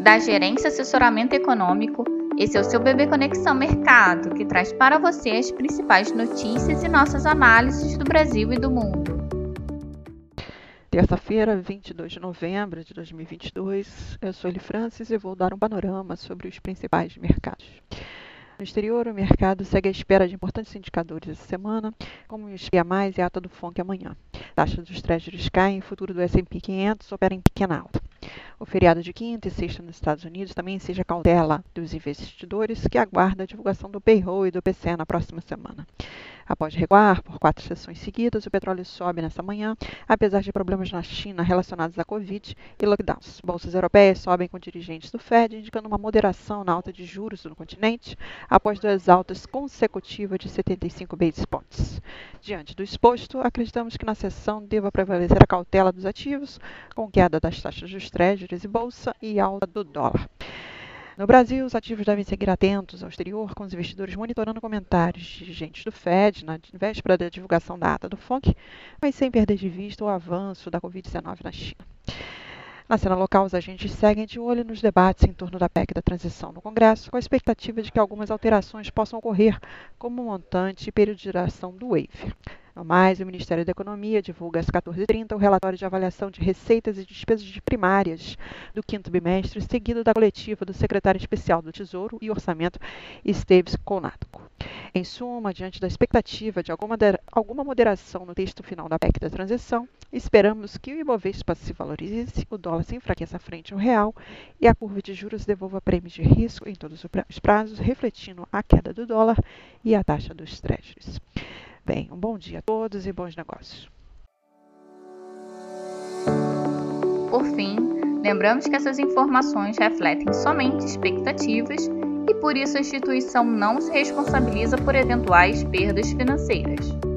da Gerência Assessoramento Econômico. Esse é o seu Bebê Conexão Mercado, que traz para você as principais notícias e nossas análises do Brasil e do mundo. Terça-feira, 22 de novembro de 2022, eu sou Eli Francis e vou dar um panorama sobre os principais mercados. No exterior, o mercado segue à espera de importantes indicadores essa semana, como o mais e a ata do FONC amanhã. Taxa dos treasuries caem futuro do S&P 500 opera em pequena alta. O feriado de quinta e sexta nos Estados Unidos também seja cautela dos investidores que aguardam a divulgação do payroll e do PCE na próxima semana. Após recuar por quatro sessões seguidas, o petróleo sobe nesta manhã, apesar de problemas na China relacionados à Covid e lockdowns. Bolsas europeias sobem com dirigentes do Fed, indicando uma moderação na alta de juros no continente, após duas altas consecutivas de 75 basis points. Diante do exposto, acreditamos que na sessão deva prevalecer a cautela dos ativos, com queda das taxas dos treasuries e bolsa e alta do dólar. No Brasil, os ativos devem seguir atentos ao exterior, com os investidores monitorando comentários de dirigentes do Fed na véspera da divulgação da ata do FONC, mas sem perder de vista o avanço da Covid-19 na China. Na cena local, os agentes seguem de olho nos debates em torno da PEC da transição no Congresso, com a expectativa de que algumas alterações possam ocorrer, como o montante e período de duração do waiver. No mais, o Ministério da Economia divulga às 14h30 o relatório de avaliação de receitas e despesas primárias do quinto bimestre, seguido da coletiva do secretário especial do Tesouro e Orçamento, Esteves Conatco. Em suma, diante da expectativa de alguma, alguma moderação no texto final da PEC da transição, esperamos que o Ibovespa se valorize, o dólar se enfraqueça frente ao real e a curva de juros devolva prêmios de risco em todos os prazos, refletindo a queda do dólar e a taxa dos treasuries. Bem, um bom dia a todos e bons negócios. Por fim, lembramos que essas informações refletem somente expectativas e por isso a instituição não se responsabiliza por eventuais perdas financeiras.